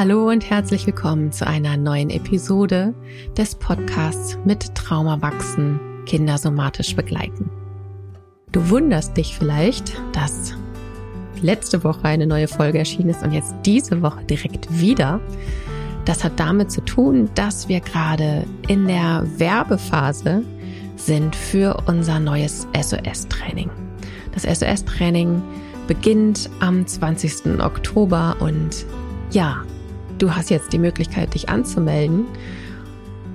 Hallo und herzlich willkommen zu einer neuen Episode des Podcasts mit Trauma wachsen, Kinder somatisch begleiten. Du wunderst dich vielleicht, dass letzte Woche eine neue Folge erschienen ist und jetzt diese Woche direkt wieder. Das hat damit zu tun, dass wir gerade in der Werbephase sind für unser neues SOS-Training. Das SOS-Training beginnt am 20. Oktober und ja, du hast jetzt die Möglichkeit, dich anzumelden.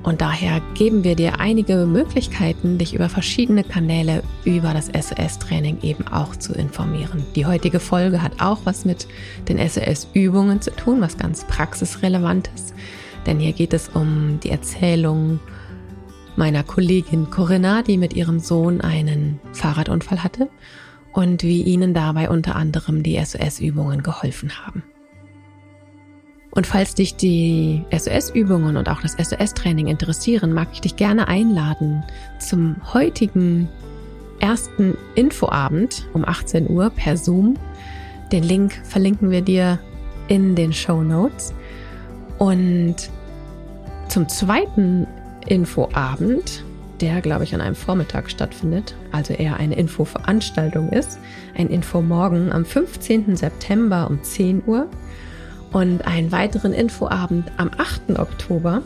Und daher geben wir dir einige Möglichkeiten, dich über verschiedene Kanäle über das SOS-Training eben auch zu informieren. Die heutige Folge hat auch was mit den SOS-Übungen zu tun, was ganz praxisrelevantes. Denn hier geht es um die Erzählung meiner Kollegin Corinna, die mit ihrem Sohn einen Fahrradunfall hatte und wie ihnen dabei unter anderem die SOS-Übungen geholfen haben. Und falls dich die SOS-Übungen und auch das SOS-Training interessieren, mag ich dich gerne einladen zum heutigen ersten Infoabend um 18 Uhr per Zoom. Den Link verlinken wir dir in den Show Notes. Und zum zweiten Infoabend, der glaube ich an einem Vormittag stattfindet, also eher eine Infoveranstaltung ist, ein Infomorgen am 15. September um 10 Uhr und einen weiteren Infoabend am 8. Oktober,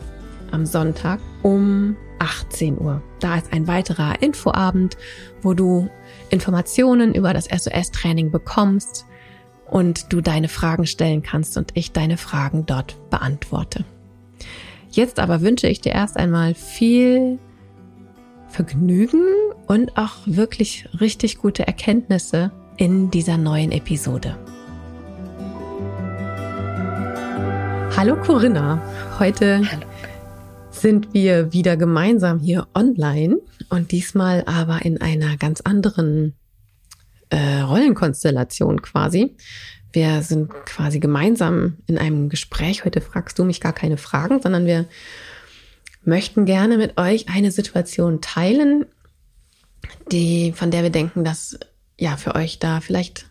am Sonntag um 18 Uhr. Da ist ein weiterer Infoabend, wo du Informationen über das SOS-Training bekommst und du deine Fragen stellen kannst und ich deine Fragen dort beantworte. Jetzt aber wünsche ich dir erst einmal viel Vergnügen und auch wirklich richtig gute Erkenntnisse in dieser neuen Episode. Hallo Corinna, heute Hallo. sind wir wieder gemeinsam hier online und diesmal aber in einer ganz anderen äh, Rollenkonstellation quasi. Wir sind quasi gemeinsam in einem Gespräch. Heute fragst du mich gar keine Fragen, sondern wir möchten gerne mit euch eine Situation teilen, die, von der wir denken, dass ja für euch da vielleicht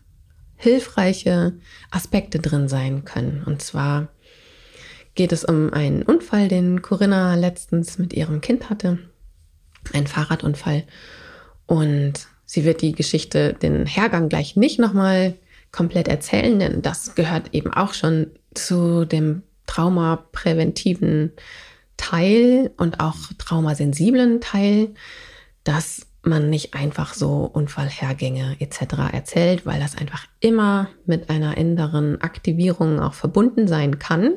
hilfreiche Aspekte drin sein können. Und zwar geht es um einen Unfall, den Corinna letztens mit ihrem Kind hatte. Ein Fahrradunfall. Und sie wird die Geschichte, den Hergang gleich nicht nochmal komplett erzählen, denn das gehört eben auch schon zu dem traumapräventiven Teil und auch traumasensiblen Teil, dass man nicht einfach so Unfallhergänge etc. erzählt, weil das einfach immer mit einer inneren Aktivierung auch verbunden sein kann.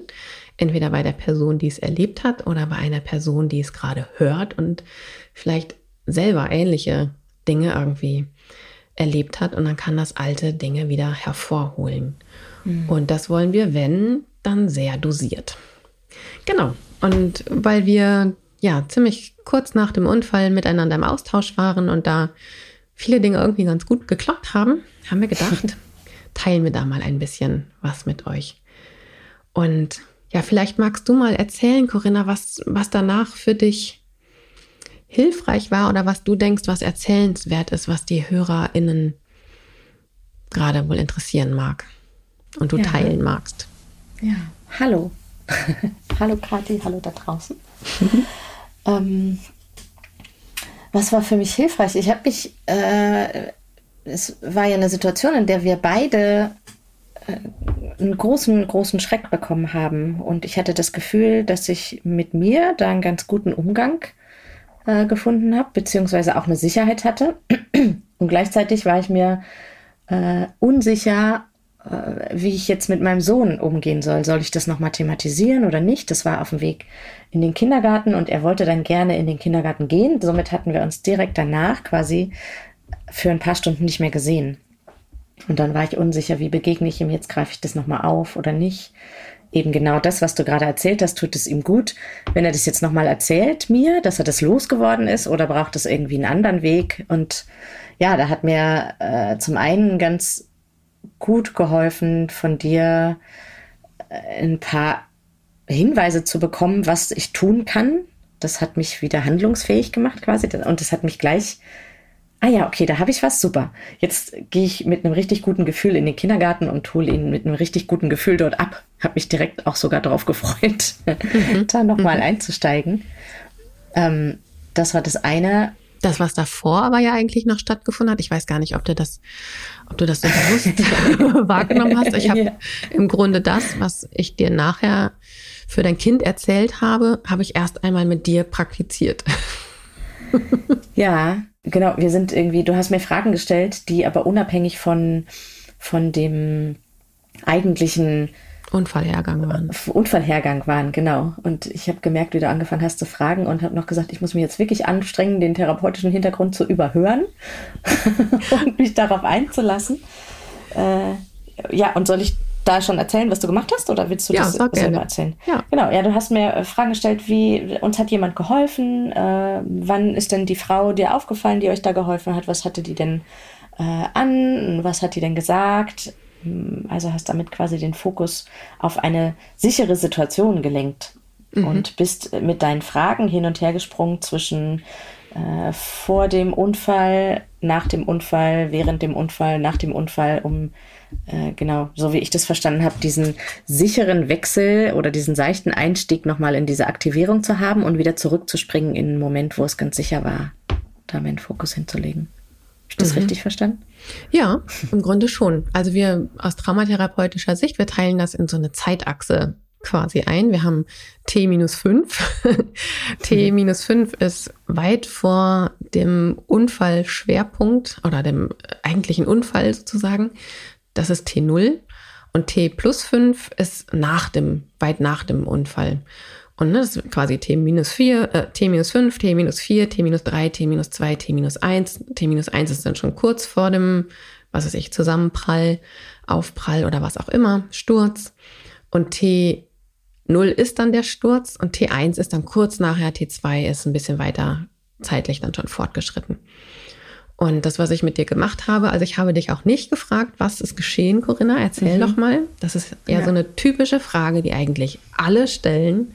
Entweder bei der Person, die es erlebt hat, oder bei einer Person, die es gerade hört und vielleicht selber ähnliche Dinge irgendwie erlebt hat. Und dann kann das alte Dinge wieder hervorholen. Mhm. Und das wollen wir, wenn, dann sehr dosiert. Genau. Und weil wir ja ziemlich kurz nach dem Unfall miteinander im Austausch waren und da viele Dinge irgendwie ganz gut geklappt haben, haben wir gedacht, teilen wir da mal ein bisschen was mit euch. Und ja, vielleicht magst du mal erzählen, Corinna, was, was danach für dich hilfreich war oder was du denkst, was erzählenswert ist, was die HörerInnen gerade wohl interessieren mag und du ja. teilen magst. Ja, hallo. hallo Kathi, hallo da draußen. ähm, was war für mich hilfreich? Ich habe mich, äh, es war ja eine Situation, in der wir beide einen großen, großen Schreck bekommen haben. Und ich hatte das Gefühl, dass ich mit mir da einen ganz guten Umgang äh, gefunden habe, beziehungsweise auch eine Sicherheit hatte. Und gleichzeitig war ich mir äh, unsicher, äh, wie ich jetzt mit meinem Sohn umgehen soll. Soll ich das nochmal thematisieren oder nicht? Das war auf dem Weg in den Kindergarten und er wollte dann gerne in den Kindergarten gehen. Somit hatten wir uns direkt danach quasi für ein paar Stunden nicht mehr gesehen. Und dann war ich unsicher, wie begegne ich ihm jetzt, greife ich das nochmal auf oder nicht. Eben genau das, was du gerade erzählt hast, tut es ihm gut. Wenn er das jetzt nochmal erzählt mir, dass er das losgeworden ist oder braucht es irgendwie einen anderen Weg. Und ja, da hat mir äh, zum einen ganz gut geholfen, von dir äh, ein paar Hinweise zu bekommen, was ich tun kann. Das hat mich wieder handlungsfähig gemacht quasi. Und das hat mich gleich ah ja, okay, da habe ich was, super. Jetzt gehe ich mit einem richtig guten Gefühl in den Kindergarten und hole ihn mit einem richtig guten Gefühl dort ab. habe mich direkt auch sogar darauf gefreut, mhm. da nochmal mhm. einzusteigen. Ähm, das war das eine. Das, was davor aber ja eigentlich noch stattgefunden hat, ich weiß gar nicht, ob du das, ob du das so bewusst wahrgenommen hast. Ich habe ja. im Grunde das, was ich dir nachher für dein Kind erzählt habe, habe ich erst einmal mit dir praktiziert. ja, genau. Wir sind irgendwie, du hast mir Fragen gestellt, die aber unabhängig von, von dem eigentlichen Unfallhergang waren. Unfallhergang waren, genau. Und ich habe gemerkt, wie du angefangen hast zu fragen und habe noch gesagt, ich muss mich jetzt wirklich anstrengen, den therapeutischen Hintergrund zu überhören und mich darauf einzulassen. Äh, ja, und soll ich da schon erzählen, was du gemacht hast, oder willst du ja, das selber erzählen? Ja. Genau, ja, du hast mir äh, Fragen gestellt, wie uns hat jemand geholfen, äh, wann ist denn die Frau dir aufgefallen, die euch da geholfen hat, was hatte die denn äh, an, was hat die denn gesagt? Hm, also hast damit quasi den Fokus auf eine sichere Situation gelenkt mhm. und bist mit deinen Fragen hin und her gesprungen zwischen äh, vor dem Unfall, nach dem Unfall, während dem Unfall, nach dem Unfall, um äh, genau, so wie ich das verstanden habe, diesen sicheren Wechsel oder diesen seichten Einstieg nochmal in diese Aktivierung zu haben und wieder zurückzuspringen in einen Moment, wo es ganz sicher war, da meinen Fokus hinzulegen. Habe ich das mhm. richtig verstanden? Ja, im Grunde schon. Also wir aus traumatherapeutischer Sicht, wir teilen das in so eine Zeitachse quasi ein. Wir haben T minus fünf. T minus fünf ist weit vor dem Unfallschwerpunkt oder dem eigentlichen Unfall sozusagen. Das ist T0. Und T plus fünf ist nach dem, weit nach dem Unfall. Und ne, das ist quasi T minus 4, äh, T minus 5, T minus 4, T minus 3, T minus 2, T minus 1. T minus 1 ist dann schon kurz vor dem, was weiß ich, Zusammenprall, Aufprall oder was auch immer, Sturz. Und T 0 ist dann der Sturz und T1 ist dann kurz nachher, T2 ist ein bisschen weiter zeitlich dann schon fortgeschritten. Und das, was ich mit dir gemacht habe, also ich habe dich auch nicht gefragt, was ist geschehen, Corinna? Erzähl mhm. doch mal. Das ist eher ja. so eine typische Frage, die eigentlich alle stellen.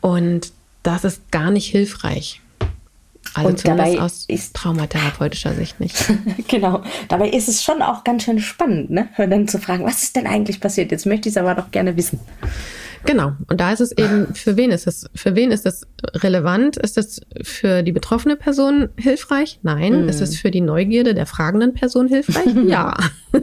Und das ist gar nicht hilfreich. Also und dabei aus ist traumatherapeutischer Sicht nicht. genau. Dabei ist es schon auch ganz schön spannend, ne? dann zu fragen, was ist denn eigentlich passiert? Jetzt möchte ich es aber doch gerne wissen. Genau. Und da ist es eben, für wen ist es, für wen ist es relevant? Ist es für die betroffene Person hilfreich? Nein. Mm. Ist es für die Neugierde der fragenden Person hilfreich? ja.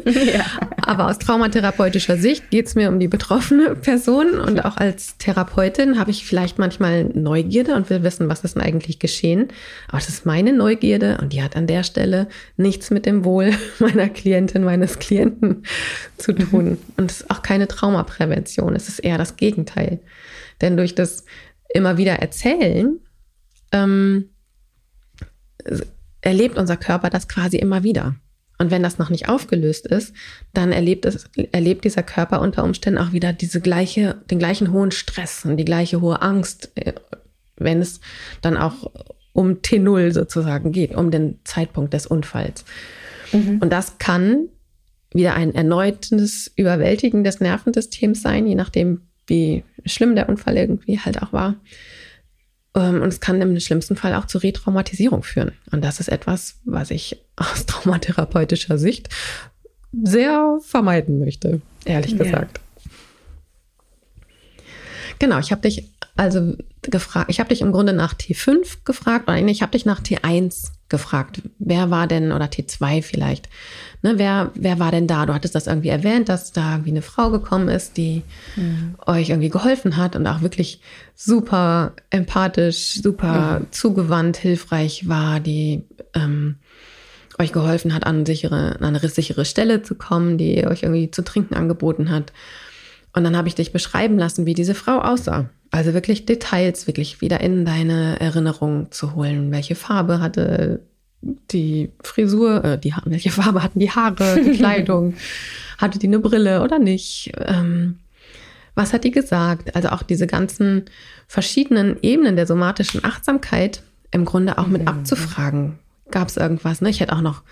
ja. Aber aus traumatherapeutischer Sicht geht es mir um die betroffene Person und auch als Therapeutin habe ich vielleicht manchmal Neugierde und will wissen, was ist denn eigentlich geschehen. Aber es ist meine Neugierde und die hat an der Stelle nichts mit dem Wohl meiner Klientin, meines Klienten zu tun. Mhm. Und es ist auch keine Traumaprävention. Es ist eher das Gegenteil. Denn durch das immer wieder Erzählen ähm, erlebt unser Körper das quasi immer wieder. Und wenn das noch nicht aufgelöst ist, dann erlebt, es, erlebt dieser Körper unter Umständen auch wieder diese gleiche, den gleichen hohen Stress und die gleiche hohe Angst, äh, wenn es dann auch um T0 sozusagen geht, um den Zeitpunkt des Unfalls. Mhm. Und das kann wieder ein erneutes Überwältigen des Nervensystems sein, je nachdem, wie schlimm der Unfall irgendwie halt auch war. Ähm, und es kann im schlimmsten Fall auch zur Retraumatisierung führen. Und das ist etwas, was ich aus traumatherapeutischer Sicht sehr vermeiden möchte, ehrlich ja. gesagt. Genau, ich habe dich also gefragt, ich habe dich im Grunde nach T5 gefragt, oder ich habe dich nach T1 gefragt. Wer war denn, oder T2 vielleicht, ne, wer, wer war denn da? Du hattest das irgendwie erwähnt, dass da irgendwie eine Frau gekommen ist, die mhm. euch irgendwie geholfen hat und auch wirklich super empathisch, super mhm. zugewandt, hilfreich war, die ähm, euch geholfen hat, an, sichere, an eine sichere Stelle zu kommen, die euch irgendwie zu trinken angeboten hat. Und dann habe ich dich beschreiben lassen, wie diese Frau aussah. Also wirklich Details wirklich wieder in deine Erinnerung zu holen. Welche Farbe hatte die Frisur, äh, die welche Farbe hatten die Haare, die Kleidung, hatte die eine Brille oder nicht? Ähm, was hat die gesagt? Also auch diese ganzen verschiedenen Ebenen der somatischen Achtsamkeit im Grunde auch mit mhm. abzufragen. Gab es irgendwas? Ne? Ich hätte auch noch,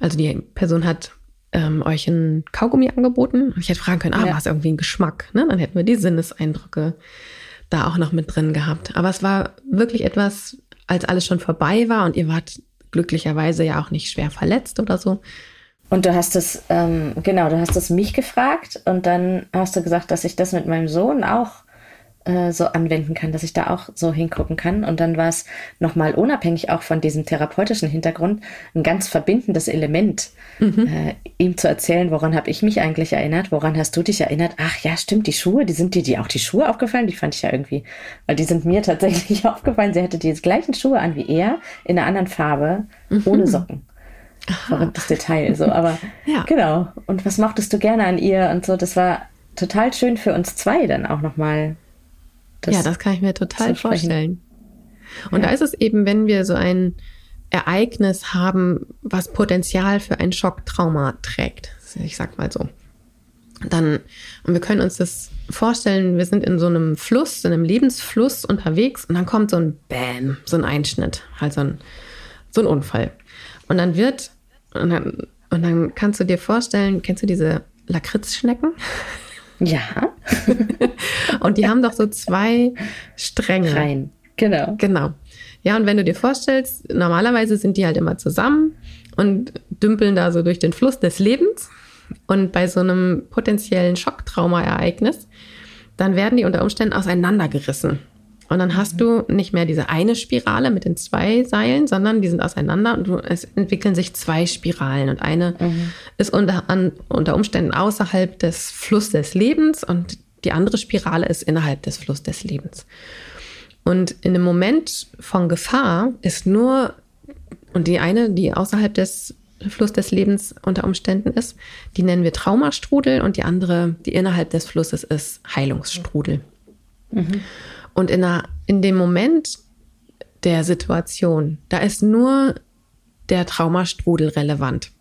also die Person hat ähm, euch ein Kaugummi angeboten. Ich hätte fragen können, ah, ja. war es irgendwie ein Geschmack? Ne? Dann hätten wir die Sinneseindrücke da auch noch mit drin gehabt. Aber es war wirklich etwas, als alles schon vorbei war und ihr wart glücklicherweise ja auch nicht schwer verletzt oder so. Und du hast es, ähm, genau, du hast es mich gefragt und dann hast du gesagt, dass ich das mit meinem Sohn auch äh, so anwenden kann, dass ich da auch so hingucken kann. Und dann war es nochmal unabhängig auch von diesem therapeutischen Hintergrund ein ganz verbindendes Element, mhm. äh, ihm zu erzählen, woran habe ich mich eigentlich erinnert, woran hast du dich erinnert? Ach ja, stimmt, die Schuhe, die sind dir die auch die Schuhe aufgefallen? Die fand ich ja irgendwie, weil die sind mir tatsächlich aufgefallen. Sie hatte die gleichen Schuhe an wie er, in einer anderen Farbe, mhm. ohne Socken. Aha. Verrücktes Detail, so, aber ja. genau. Und was mochtest du gerne an ihr und so, das war total schön für uns zwei dann auch nochmal das ja, das kann ich mir total vorstellen. Und ja. da ist es eben, wenn wir so ein Ereignis haben, was Potenzial für ein Schocktrauma trägt. Ich sag mal so. Dann, und wir können uns das vorstellen, wir sind in so einem Fluss, in einem Lebensfluss unterwegs und dann kommt so ein Bam, so ein Einschnitt, halt so ein, so ein Unfall. Und dann wird, und dann, und dann kannst du dir vorstellen, kennst du diese Lakritzschnecken? Ja. und die haben doch so zwei Stränge. Rein. Genau. Genau. Ja, und wenn du dir vorstellst, normalerweise sind die halt immer zusammen und dümpeln da so durch den Fluss des Lebens. Und bei so einem potenziellen Schocktraumaereignis, dann werden die unter Umständen auseinandergerissen. Und dann hast du nicht mehr diese eine Spirale mit den zwei Seilen, sondern die sind auseinander und du, es entwickeln sich zwei Spiralen. Und eine mhm. ist unter, an, unter Umständen außerhalb des Flusses des Lebens und die andere Spirale ist innerhalb des Flusses des Lebens. Und in einem Moment von Gefahr ist nur, und die eine, die außerhalb des Fluss des Lebens unter Umständen ist, die nennen wir Traumastrudel und die andere, die innerhalb des Flusses ist, Heilungsstrudel. Mhm. Und in, einer, in dem Moment der Situation, da ist nur der Traumastrudel relevant.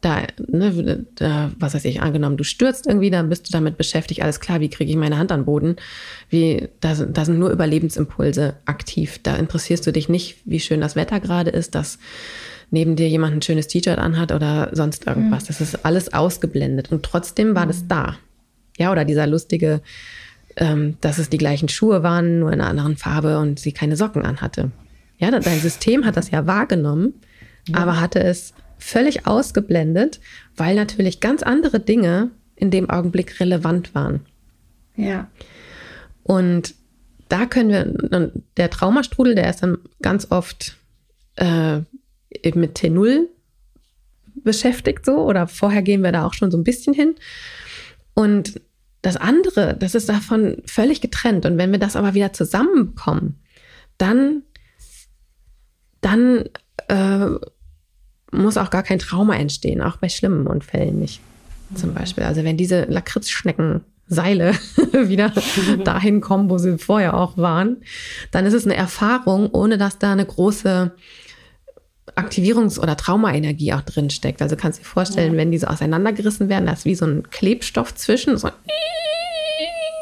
Da, ne, da, was weiß ich, angenommen, du stürzt irgendwie, dann bist du damit beschäftigt, alles klar, wie kriege ich meine Hand an den Boden? Wie, da, da sind nur Überlebensimpulse aktiv. Da interessierst du dich nicht, wie schön das Wetter gerade ist, dass neben dir jemand ein schönes T-Shirt anhat oder sonst irgendwas. Mhm. Das ist alles ausgeblendet. Und trotzdem war mhm. das da. Ja, oder dieser lustige ähm, dass es die gleichen Schuhe waren, nur in einer anderen Farbe und sie keine Socken anhatte. Ja, dein System hat das ja wahrgenommen, ja. aber hatte es völlig ausgeblendet, weil natürlich ganz andere Dinge in dem Augenblick relevant waren. Ja. Und da können wir, der Traumastrudel, der ist dann ganz oft äh, eben mit T0 beschäftigt so, oder vorher gehen wir da auch schon so ein bisschen hin. Und das andere, das ist davon völlig getrennt. Und wenn wir das aber wieder zusammenbekommen, dann, dann äh, muss auch gar kein Trauma entstehen, auch bei schlimmen Unfällen nicht. Zum Beispiel. Also wenn diese Lakritzschnecken Seile wieder dahin kommen, wo sie vorher auch waren, dann ist es eine Erfahrung, ohne dass da eine große Aktivierungs- oder Traumaenergie auch drin steckt. Also kannst du dir vorstellen, ja. wenn diese auseinandergerissen werden, da ist wie so ein Klebstoff zwischen. So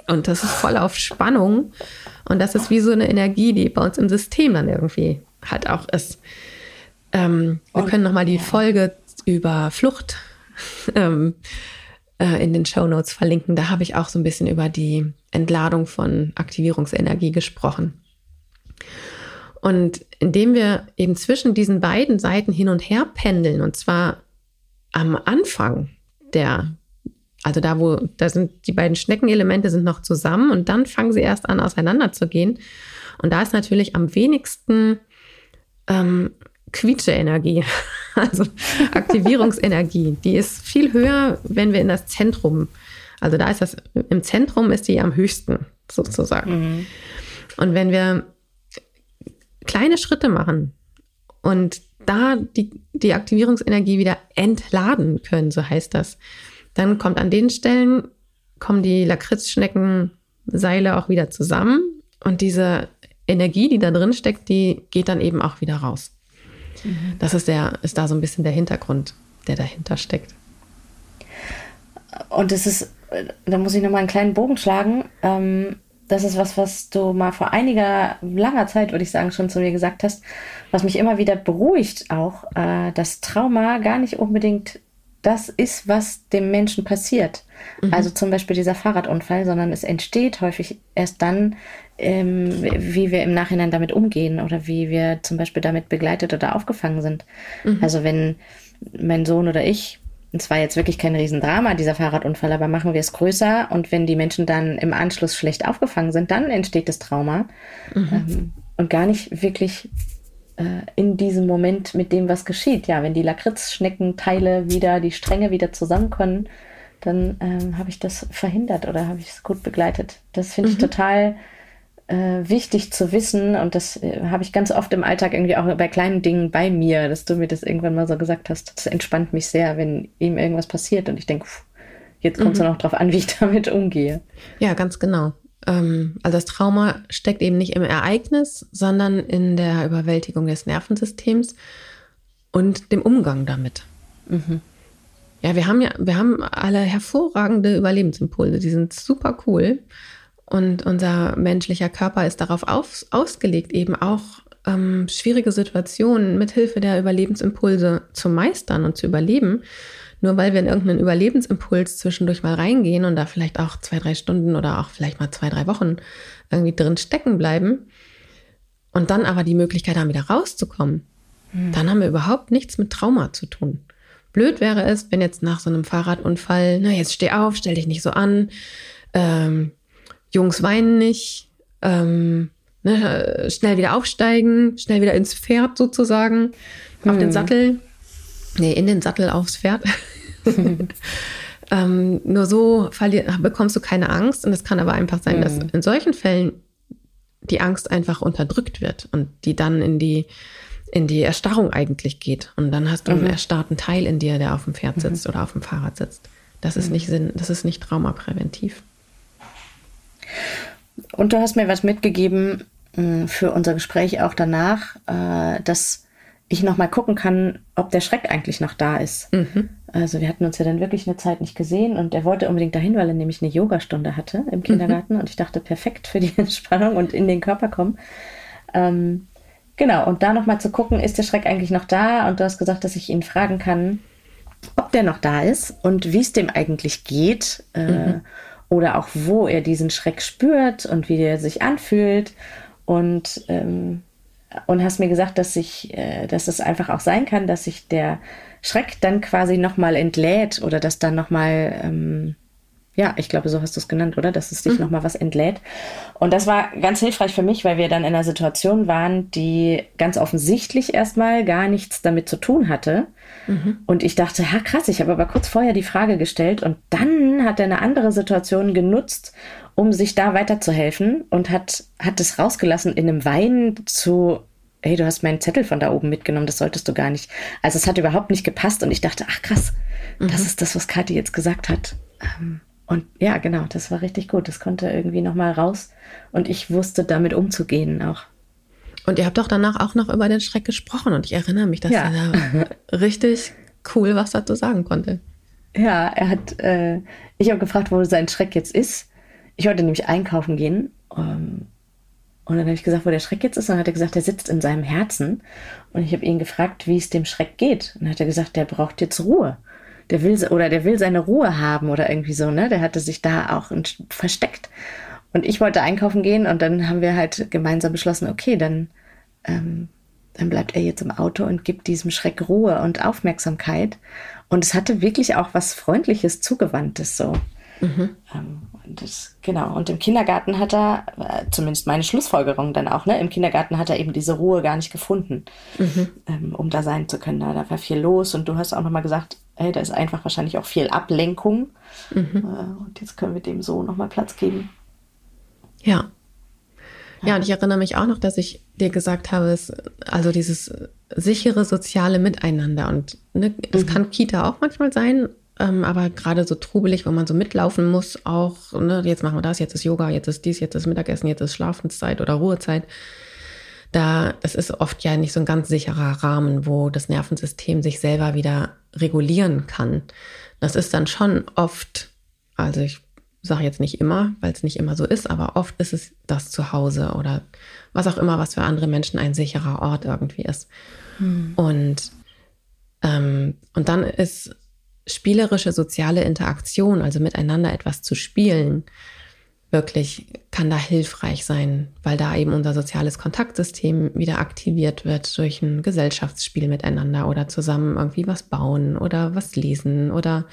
und das ist voll auf Spannung. Und das ist wie so eine Energie, die bei uns im System dann irgendwie halt auch ist. Ähm, wir können nochmal die Folge über Flucht ähm, äh, in den Show Notes verlinken. Da habe ich auch so ein bisschen über die Entladung von Aktivierungsenergie gesprochen. Und indem wir eben zwischen diesen beiden Seiten hin und her pendeln, und zwar am Anfang der, also da, wo, da sind die beiden Schneckenelemente sind noch zusammen und dann fangen sie erst an, auseinanderzugehen. Und da ist natürlich am wenigsten ähm, Quietsche-Energie, also Aktivierungsenergie. Die ist viel höher, wenn wir in das Zentrum, also da ist das, im Zentrum ist die am höchsten sozusagen. Mhm. Und wenn wir kleine Schritte machen und da die, die Aktivierungsenergie wieder entladen können, so heißt das, dann kommt an den Stellen, kommen die Lakritzschneckenseile auch wieder zusammen und diese Energie, die da drin steckt, die geht dann eben auch wieder raus. Mhm. Das ist, der, ist da so ein bisschen der Hintergrund, der dahinter steckt. Und das ist, da muss ich nochmal einen kleinen Bogen schlagen. Ähm, das ist was, was du mal vor einiger langer Zeit, würde ich sagen, schon zu mir gesagt hast, was mich immer wieder beruhigt auch, äh, dass Trauma gar nicht unbedingt das ist, was dem Menschen passiert. Mhm. Also zum Beispiel dieser Fahrradunfall, sondern es entsteht häufig erst dann, ähm, wie wir im Nachhinein damit umgehen oder wie wir zum Beispiel damit begleitet oder aufgefangen sind. Mhm. Also wenn mein Sohn oder ich, und zwar jetzt wirklich kein Riesendrama, dieser Fahrradunfall, aber machen wir es größer und wenn die Menschen dann im Anschluss schlecht aufgefangen sind, dann entsteht das Trauma. Mhm. Ähm, und gar nicht wirklich äh, in diesem Moment mit dem, was geschieht. Ja, wenn die Lakritzschneckenteile wieder, die Stränge wieder zusammenkommen, dann ähm, habe ich das verhindert oder habe ich es gut begleitet. Das finde ich mhm. total äh, wichtig zu wissen und das äh, habe ich ganz oft im Alltag irgendwie auch bei kleinen Dingen bei mir, dass du mir das irgendwann mal so gesagt hast. Das entspannt mich sehr, wenn ihm irgendwas passiert und ich denke, jetzt kommt es mhm. noch darauf an, wie ich damit umgehe. Ja, ganz genau. Ähm, also das Trauma steckt eben nicht im Ereignis, sondern in der Überwältigung des Nervensystems und dem Umgang damit. Mhm. Ja, wir haben ja, wir haben alle hervorragende Überlebensimpulse, die sind super cool. Und unser menschlicher Körper ist darauf auf, ausgelegt, eben auch ähm, schwierige Situationen mithilfe der Überlebensimpulse zu meistern und zu überleben. Nur weil wir in irgendeinen Überlebensimpuls zwischendurch mal reingehen und da vielleicht auch zwei, drei Stunden oder auch vielleicht mal zwei, drei Wochen irgendwie drin stecken bleiben und dann aber die Möglichkeit haben, wieder rauszukommen, hm. dann haben wir überhaupt nichts mit Trauma zu tun. Blöd wäre es, wenn jetzt nach so einem Fahrradunfall, na jetzt steh auf, stell dich nicht so an, ähm, Jungs weinen nicht, ähm, ne, schnell wieder aufsteigen, schnell wieder ins Pferd sozusagen, auf hm. den Sattel. Nee, in den Sattel aufs Pferd. ähm, nur so bekommst du keine Angst. Und es kann aber einfach sein, hm. dass in solchen Fällen die Angst einfach unterdrückt wird und die dann in die, in die Erstarrung eigentlich geht. Und dann hast du mhm. einen erstarrten Teil in dir, der auf dem Pferd sitzt mhm. oder auf dem Fahrrad sitzt. Das ist mhm. nicht Sinn, das ist nicht traumapräventiv. Und du hast mir was mitgegeben mm, für unser Gespräch auch danach, äh, dass ich noch mal gucken kann, ob der Schreck eigentlich noch da ist. Mhm. Also wir hatten uns ja dann wirklich eine Zeit nicht gesehen und er wollte unbedingt dahin, weil er nämlich eine Yogastunde hatte im Kindergarten mhm. und ich dachte perfekt für die Entspannung und in den Körper kommen. Ähm, genau und da noch mal zu gucken, ist der Schreck eigentlich noch da? Und du hast gesagt, dass ich ihn fragen kann, ob der noch da ist und wie es dem eigentlich geht. Äh, mhm oder auch wo er diesen Schreck spürt und wie er sich anfühlt. Und, ähm, und hast mir gesagt, dass ich, äh, dass es einfach auch sein kann, dass sich der Schreck dann quasi nochmal entlädt oder dass dann nochmal ähm, ja, ich glaube, so hast du es genannt, oder? Dass es dich mhm. nochmal was entlädt. Und das war ganz hilfreich für mich, weil wir dann in einer Situation waren, die ganz offensichtlich erstmal gar nichts damit zu tun hatte. Mhm. Und ich dachte, ha krass, ich habe aber kurz vorher die Frage gestellt und dann hat er eine andere Situation genutzt, um sich da weiterzuhelfen und hat, hat es rausgelassen in einem Wein zu hey, du hast meinen Zettel von da oben mitgenommen, das solltest du gar nicht. Also es hat überhaupt nicht gepasst und ich dachte, ach krass, mhm. das ist das, was Kathi jetzt gesagt hat. Ähm, und ja, genau, das war richtig gut. Das konnte irgendwie nochmal raus und ich wusste damit umzugehen auch. Und ihr habt doch danach auch noch über den Schreck gesprochen und ich erinnere mich, dass ja. er da richtig cool was dazu sagen konnte. Ja, er hat, äh, ich habe gefragt, wo sein Schreck jetzt ist. Ich wollte nämlich einkaufen gehen. Ähm, und dann habe ich gesagt, wo der Schreck jetzt ist. Und dann hat er gesagt, er sitzt in seinem Herzen. Und ich habe ihn gefragt, wie es dem Schreck geht. Und dann hat er gesagt, der braucht jetzt Ruhe der will oder der will seine Ruhe haben oder irgendwie so, ne? Der hatte sich da auch versteckt. Und ich wollte einkaufen gehen und dann haben wir halt gemeinsam beschlossen, okay, dann, ähm, dann bleibt er jetzt im Auto und gibt diesem Schreck Ruhe und Aufmerksamkeit. Und es hatte wirklich auch was Freundliches, Zugewandtes so. Mhm. Ähm, und das, genau. Und im Kindergarten hat er, äh, zumindest meine Schlussfolgerung dann auch, ne, im Kindergarten hat er eben diese Ruhe gar nicht gefunden, mhm. ähm, um da sein zu können. Da, da war viel los und du hast auch nochmal gesagt, ey, da ist einfach wahrscheinlich auch viel Ablenkung. Mhm. Äh, und jetzt können wir dem so nochmal Platz geben. Ja. Ja, und ich erinnere mich auch noch, dass ich dir gesagt habe, es, also dieses sichere soziale Miteinander und ne, das mhm. kann Kita auch manchmal sein, ähm, aber gerade so trubelig, wo man so mitlaufen muss, auch, ne, jetzt machen wir das, jetzt ist Yoga, jetzt ist dies, jetzt ist Mittagessen, jetzt ist Schlafenszeit oder Ruhezeit. Da, das ist oft ja nicht so ein ganz sicherer Rahmen, wo das Nervensystem sich selber wieder regulieren kann. Das ist dann schon oft, also ich sage jetzt nicht immer, weil es nicht immer so ist, aber oft ist es das Zuhause oder was auch immer, was für andere Menschen ein sicherer Ort irgendwie ist. Hm. Und, ähm, und dann ist spielerische soziale Interaktion, also miteinander etwas zu spielen, wirklich kann da hilfreich sein, weil da eben unser soziales Kontaktsystem wieder aktiviert wird durch ein Gesellschaftsspiel miteinander oder zusammen irgendwie was bauen oder was lesen oder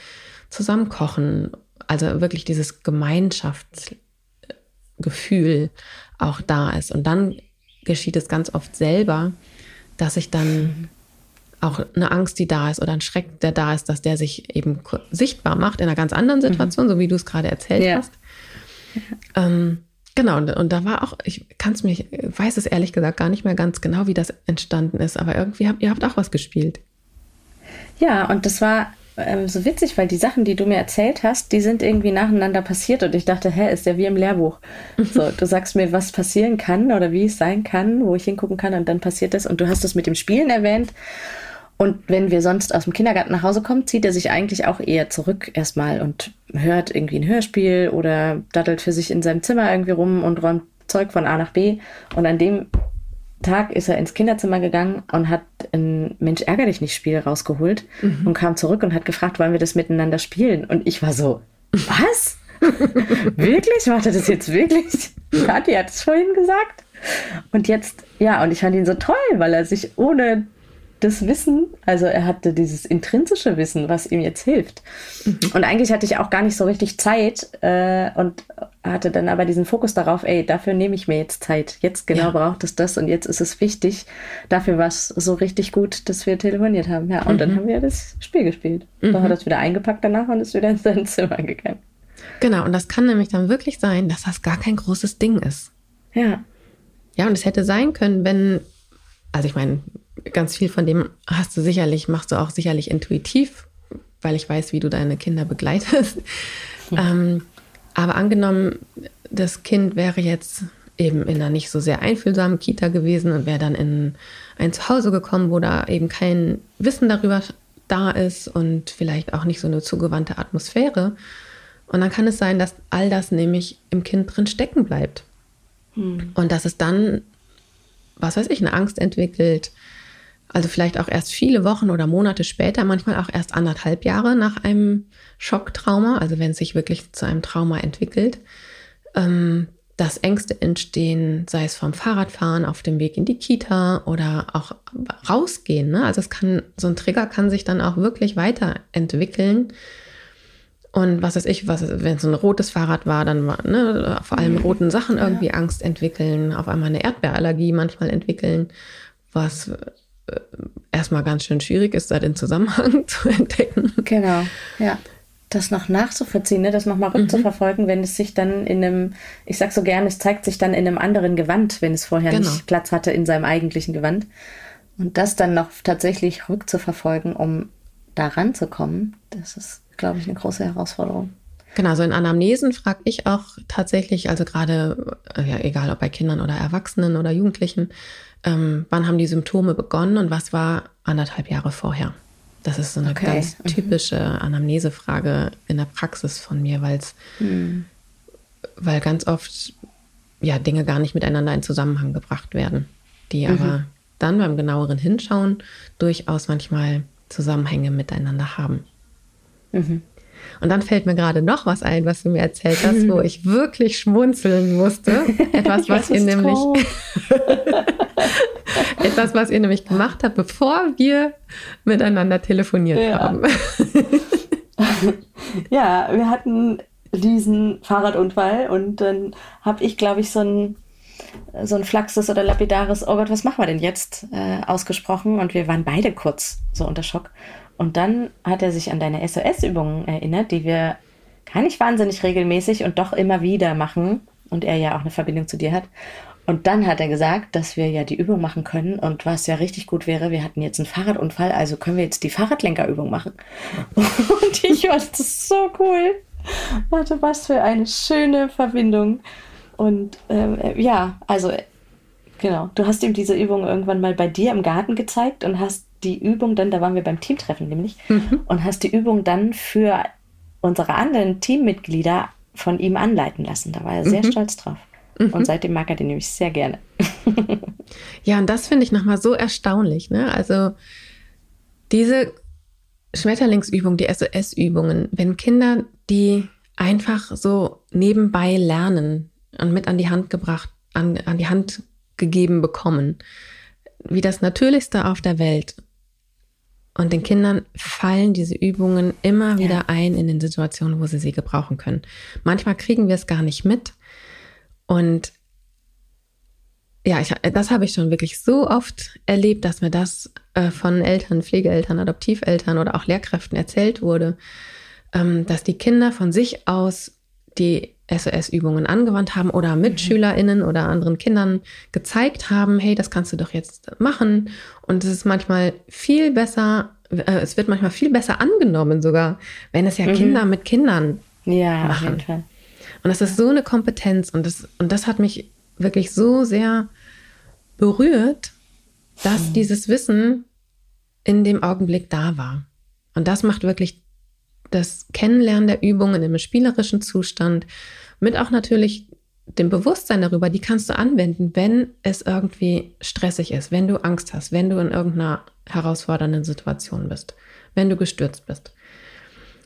zusammen kochen. Also wirklich dieses Gemeinschaftsgefühl auch da ist. Und dann geschieht es ganz oft selber, dass ich dann auch eine Angst, die da ist oder ein Schreck, der da ist, dass der sich eben sichtbar macht in einer ganz anderen mhm. Situation, mhm. so wie du es gerade erzählt ja. hast. Ähm, genau, und, und, da war auch, ich kann es mir, ich weiß es ehrlich gesagt gar nicht mehr ganz genau, wie das entstanden ist, aber irgendwie habt ihr habt auch was gespielt. Ja, und das war ähm, so witzig, weil die Sachen, die du mir erzählt hast, die sind irgendwie nacheinander passiert und ich dachte, hä, ist ja wie im Lehrbuch. So, du sagst mir, was passieren kann oder wie es sein kann, wo ich hingucken kann und dann passiert das und du hast es mit dem Spielen erwähnt und wenn wir sonst aus dem Kindergarten nach Hause kommen, zieht er sich eigentlich auch eher zurück erstmal und hört irgendwie ein Hörspiel oder daddelt für sich in seinem Zimmer irgendwie rum und räumt Zeug von A nach B. Und an dem Tag ist er ins Kinderzimmer gegangen und hat ein Mensch ärger dich nicht Spiel rausgeholt mhm. und kam zurück und hat gefragt, wollen wir das miteinander spielen? Und ich war so, was? wirklich? Macht er das jetzt wirklich? Kathi hat es vorhin gesagt. Und jetzt, ja, und ich fand ihn so toll, weil er sich ohne das Wissen, also er hatte dieses intrinsische Wissen, was ihm jetzt hilft. Mhm. Und eigentlich hatte ich auch gar nicht so richtig Zeit äh, und hatte dann aber diesen Fokus darauf, ey, dafür nehme ich mir jetzt Zeit. Jetzt genau ja. braucht es das und jetzt ist es wichtig. Dafür war es so richtig gut, dass wir telefoniert haben. Ja, und mhm. dann haben wir das Spiel gespielt. Mhm. Dann hat er es wieder eingepackt danach und ist wieder in sein Zimmer gegangen. Genau, und das kann nämlich dann wirklich sein, dass das gar kein großes Ding ist. Ja. Ja, und es hätte sein können, wenn, also ich meine, ganz viel von dem hast du sicherlich, machst du auch sicherlich intuitiv, weil ich weiß, wie du deine Kinder begleitest. Ja. Ähm, aber angenommen, das Kind wäre jetzt eben in einer nicht so sehr einfühlsamen Kita gewesen und wäre dann in ein Zuhause gekommen, wo da eben kein Wissen darüber da ist und vielleicht auch nicht so eine zugewandte Atmosphäre. Und dann kann es sein, dass all das nämlich im Kind drin stecken bleibt. Hm. Und dass es dann, was weiß ich, eine Angst entwickelt, also vielleicht auch erst viele Wochen oder Monate später, manchmal auch erst anderthalb Jahre nach einem Schocktrauma, also wenn es sich wirklich zu einem Trauma entwickelt, ähm, dass Ängste entstehen, sei es vom Fahrradfahren auf dem Weg in die Kita oder auch rausgehen. Ne? Also es kann, so ein Trigger kann sich dann auch wirklich weiterentwickeln. Und was weiß ich, was, wenn es ein rotes Fahrrad war, dann war, ne, vor allem roten Sachen irgendwie ja. Angst entwickeln, auf einmal eine Erdbeerallergie manchmal entwickeln, was äh, erstmal ganz schön schwierig ist, da den Zusammenhang zu entdecken. Genau, ja. Das noch nachzuvollziehen, ne? das nochmal rückzuverfolgen, mhm. wenn es sich dann in einem, ich sag so gerne, es zeigt sich dann in einem anderen Gewand, wenn es vorher genau. nicht Platz hatte in seinem eigentlichen Gewand. Und das dann noch tatsächlich rückzuverfolgen, um da ranzukommen, das ist, glaube ich, eine große Herausforderung. Genau, so in Anamnesen frage ich auch tatsächlich, also gerade, äh, ja, egal ob bei Kindern oder Erwachsenen oder Jugendlichen, ähm, wann haben die Symptome begonnen und was war anderthalb Jahre vorher? Das ist so eine okay. ganz mhm. typische Anamnesefrage in der Praxis von mir, weil es, mhm. weil ganz oft ja Dinge gar nicht miteinander in Zusammenhang gebracht werden, die mhm. aber dann beim genaueren Hinschauen durchaus manchmal Zusammenhänge miteinander haben. Mhm. Und dann fällt mir gerade noch was ein, was du mir erzählt hast, wo ich wirklich schmunzeln musste. Etwas, was ihr nämlich etwas, was ihr nämlich gemacht habt, bevor wir miteinander telefoniert ja. haben. ja, wir hatten diesen Fahrradunfall und dann habe ich, glaube ich, so ein so ein Flaxes oder lapidares, oh Gott, was machen wir denn jetzt, äh, ausgesprochen und wir waren beide kurz so unter Schock. Und dann hat er sich an deine SOS-Übungen erinnert, die wir gar nicht wahnsinnig regelmäßig und doch immer wieder machen und er ja auch eine Verbindung zu dir hat. Und dann hat er gesagt, dass wir ja die Übung machen können und was ja richtig gut wäre, wir hatten jetzt einen Fahrradunfall, also können wir jetzt die Fahrradlenkerübung machen. Und ich war das so cool. Warte, was für eine schöne Verbindung. Und ähm, ja, also genau, du hast ihm diese Übung irgendwann mal bei dir im Garten gezeigt und hast die Übung dann, da waren wir beim Teamtreffen nämlich, mhm. und hast die Übung dann für unsere anderen Teammitglieder von ihm anleiten lassen. Da war er sehr mhm. stolz drauf. Mhm. Und seitdem mag er den nämlich sehr gerne. ja, und das finde ich nochmal so erstaunlich. Ne? Also diese Schmetterlingsübung, die SOS-Übungen, wenn Kinder die einfach so nebenbei lernen und mit an die Hand gebracht, an, an die Hand gegeben bekommen. Wie das Natürlichste auf der Welt. Und den Kindern fallen diese Übungen immer wieder ja. ein in den Situationen, wo sie sie gebrauchen können. Manchmal kriegen wir es gar nicht mit. Und ja, ich, das habe ich schon wirklich so oft erlebt, dass mir das äh, von Eltern, Pflegeeltern, Adoptiveltern oder auch Lehrkräften erzählt wurde, ähm, dass die Kinder von sich aus die SOS-Übungen angewandt haben oder MitschülerInnen mhm. oder anderen Kindern gezeigt haben, hey, das kannst du doch jetzt machen. Und es ist manchmal viel besser, äh, es wird manchmal viel besser angenommen sogar, wenn es ja mhm. Kinder mit Kindern ja, machen. Und das ist so eine Kompetenz und das, und das hat mich wirklich so sehr berührt, dass mhm. dieses Wissen in dem Augenblick da war. Und das macht wirklich das Kennenlernen der Übungen im spielerischen Zustand mit auch natürlich dem Bewusstsein darüber, die kannst du anwenden, wenn es irgendwie stressig ist, wenn du Angst hast, wenn du in irgendeiner herausfordernden Situation bist, wenn du gestürzt bist.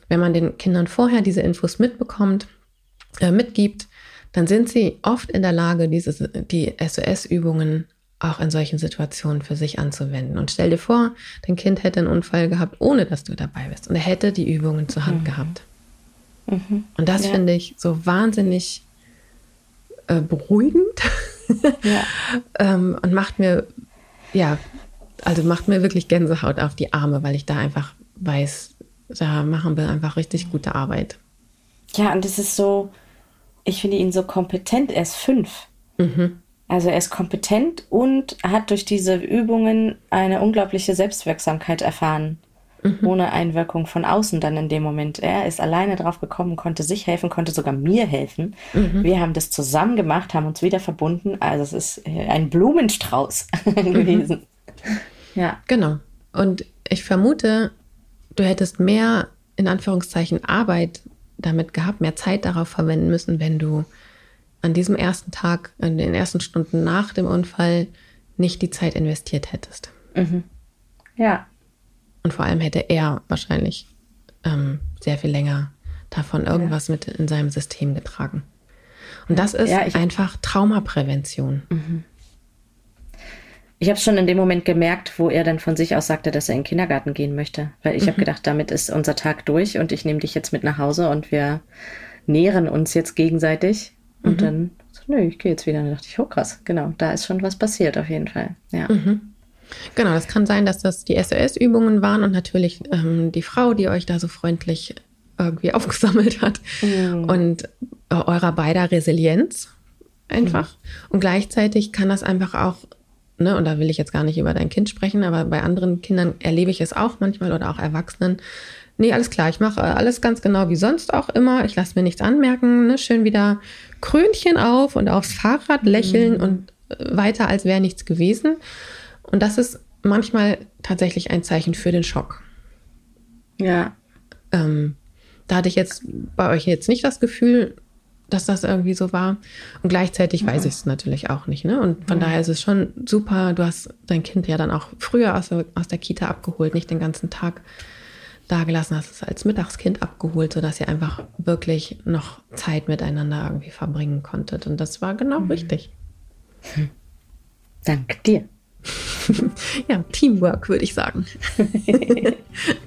Wenn man den Kindern vorher diese Infos mitbekommt, äh, mitgibt, dann sind sie oft in der Lage, diese, die SOS-Übungen auch in solchen Situationen für sich anzuwenden. Und stell dir vor, dein Kind hätte einen Unfall gehabt, ohne dass du dabei bist. Und er hätte die Übungen zur Hand mhm. gehabt. Mhm. Und das ja. finde ich so wahnsinnig äh, beruhigend ja. ähm, und macht mir, ja, also macht mir wirklich Gänsehaut auf die Arme, weil ich da einfach weiß, da machen wir einfach richtig gute Arbeit. Ja, und es ist so, ich finde ihn so kompetent, er ist fünf. Mhm. Also er ist kompetent und hat durch diese Übungen eine unglaubliche Selbstwirksamkeit erfahren. Mhm. Ohne Einwirkung von außen dann in dem Moment. Er ist alleine drauf gekommen, konnte sich helfen, konnte sogar mir helfen. Mhm. Wir haben das zusammen gemacht, haben uns wieder verbunden. Also es ist ein Blumenstrauß gewesen. Mhm. Ja. Genau. Und ich vermute, du hättest mehr in Anführungszeichen Arbeit damit gehabt, mehr Zeit darauf verwenden müssen, wenn du an diesem ersten Tag, in den ersten Stunden nach dem Unfall nicht die Zeit investiert hättest. Mhm. Ja. Und vor allem hätte er wahrscheinlich ähm, sehr viel länger davon irgendwas ja. mit in seinem System getragen. Und das ist ja, einfach Traumaprävention. Mhm. Ich habe es schon in dem Moment gemerkt, wo er dann von sich aus sagte, dass er in den Kindergarten gehen möchte. Weil ich mhm. habe gedacht, damit ist unser Tag durch und ich nehme dich jetzt mit nach Hause und wir nähren uns jetzt gegenseitig. Und mhm. dann, so, nö, ich gehe jetzt wieder. Und dann dachte ich, oh krass, genau, da ist schon was passiert auf jeden Fall. Ja. Mhm. Genau, das kann sein, dass das die SOS-Übungen waren und natürlich ähm, die Frau, die euch da so freundlich irgendwie aufgesammelt hat mhm. und äh, eurer beider Resilienz einfach. Mhm. Und gleichzeitig kann das einfach auch, ne, und da will ich jetzt gar nicht über dein Kind sprechen, aber bei anderen Kindern erlebe ich es auch manchmal oder auch Erwachsenen, nee, alles klar, ich mache alles ganz genau wie sonst auch immer. Ich lasse mir nichts anmerken. Ne? Schön wieder Krönchen auf und aufs Fahrrad lächeln mhm. und äh, weiter, als wäre nichts gewesen. Und das ist manchmal tatsächlich ein Zeichen für den Schock. Ja. Ähm, da hatte ich jetzt bei euch jetzt nicht das Gefühl, dass das irgendwie so war. Und gleichzeitig weiß ich es natürlich auch nicht. Ne? Und von mhm. daher ist es schon super. Du hast dein Kind ja dann auch früher aus der, aus der Kita abgeholt, nicht den ganzen Tag dagelassen, hast es als Mittagskind abgeholt, sodass ihr einfach wirklich noch Zeit miteinander irgendwie verbringen konntet. Und das war genau mhm. richtig. Danke dir. ja, Teamwork, würde ich sagen.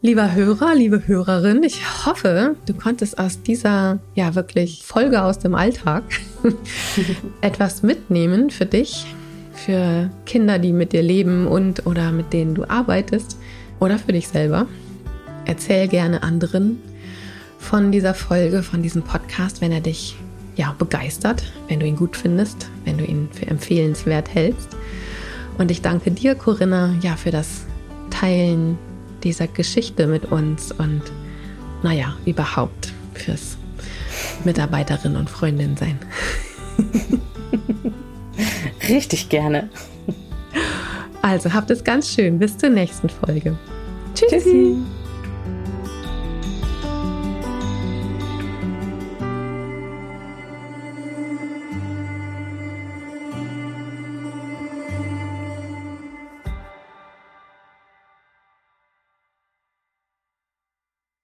Lieber Hörer, liebe Hörerin, ich hoffe, du konntest aus dieser ja wirklich Folge aus dem Alltag etwas mitnehmen für dich, für Kinder, die mit dir leben und oder mit denen du arbeitest oder für dich selber. Erzähl gerne anderen von dieser Folge, von diesem Podcast, wenn er dich ja begeistert, wenn du ihn gut findest, wenn du ihn für empfehlenswert hältst. Und ich danke dir, Corinna, ja, für das Teilen dieser Geschichte mit uns und naja, überhaupt fürs Mitarbeiterin und Freundin sein. Richtig gerne. Also habt es ganz schön. Bis zur nächsten Folge. Tschüssi. Tschüssi.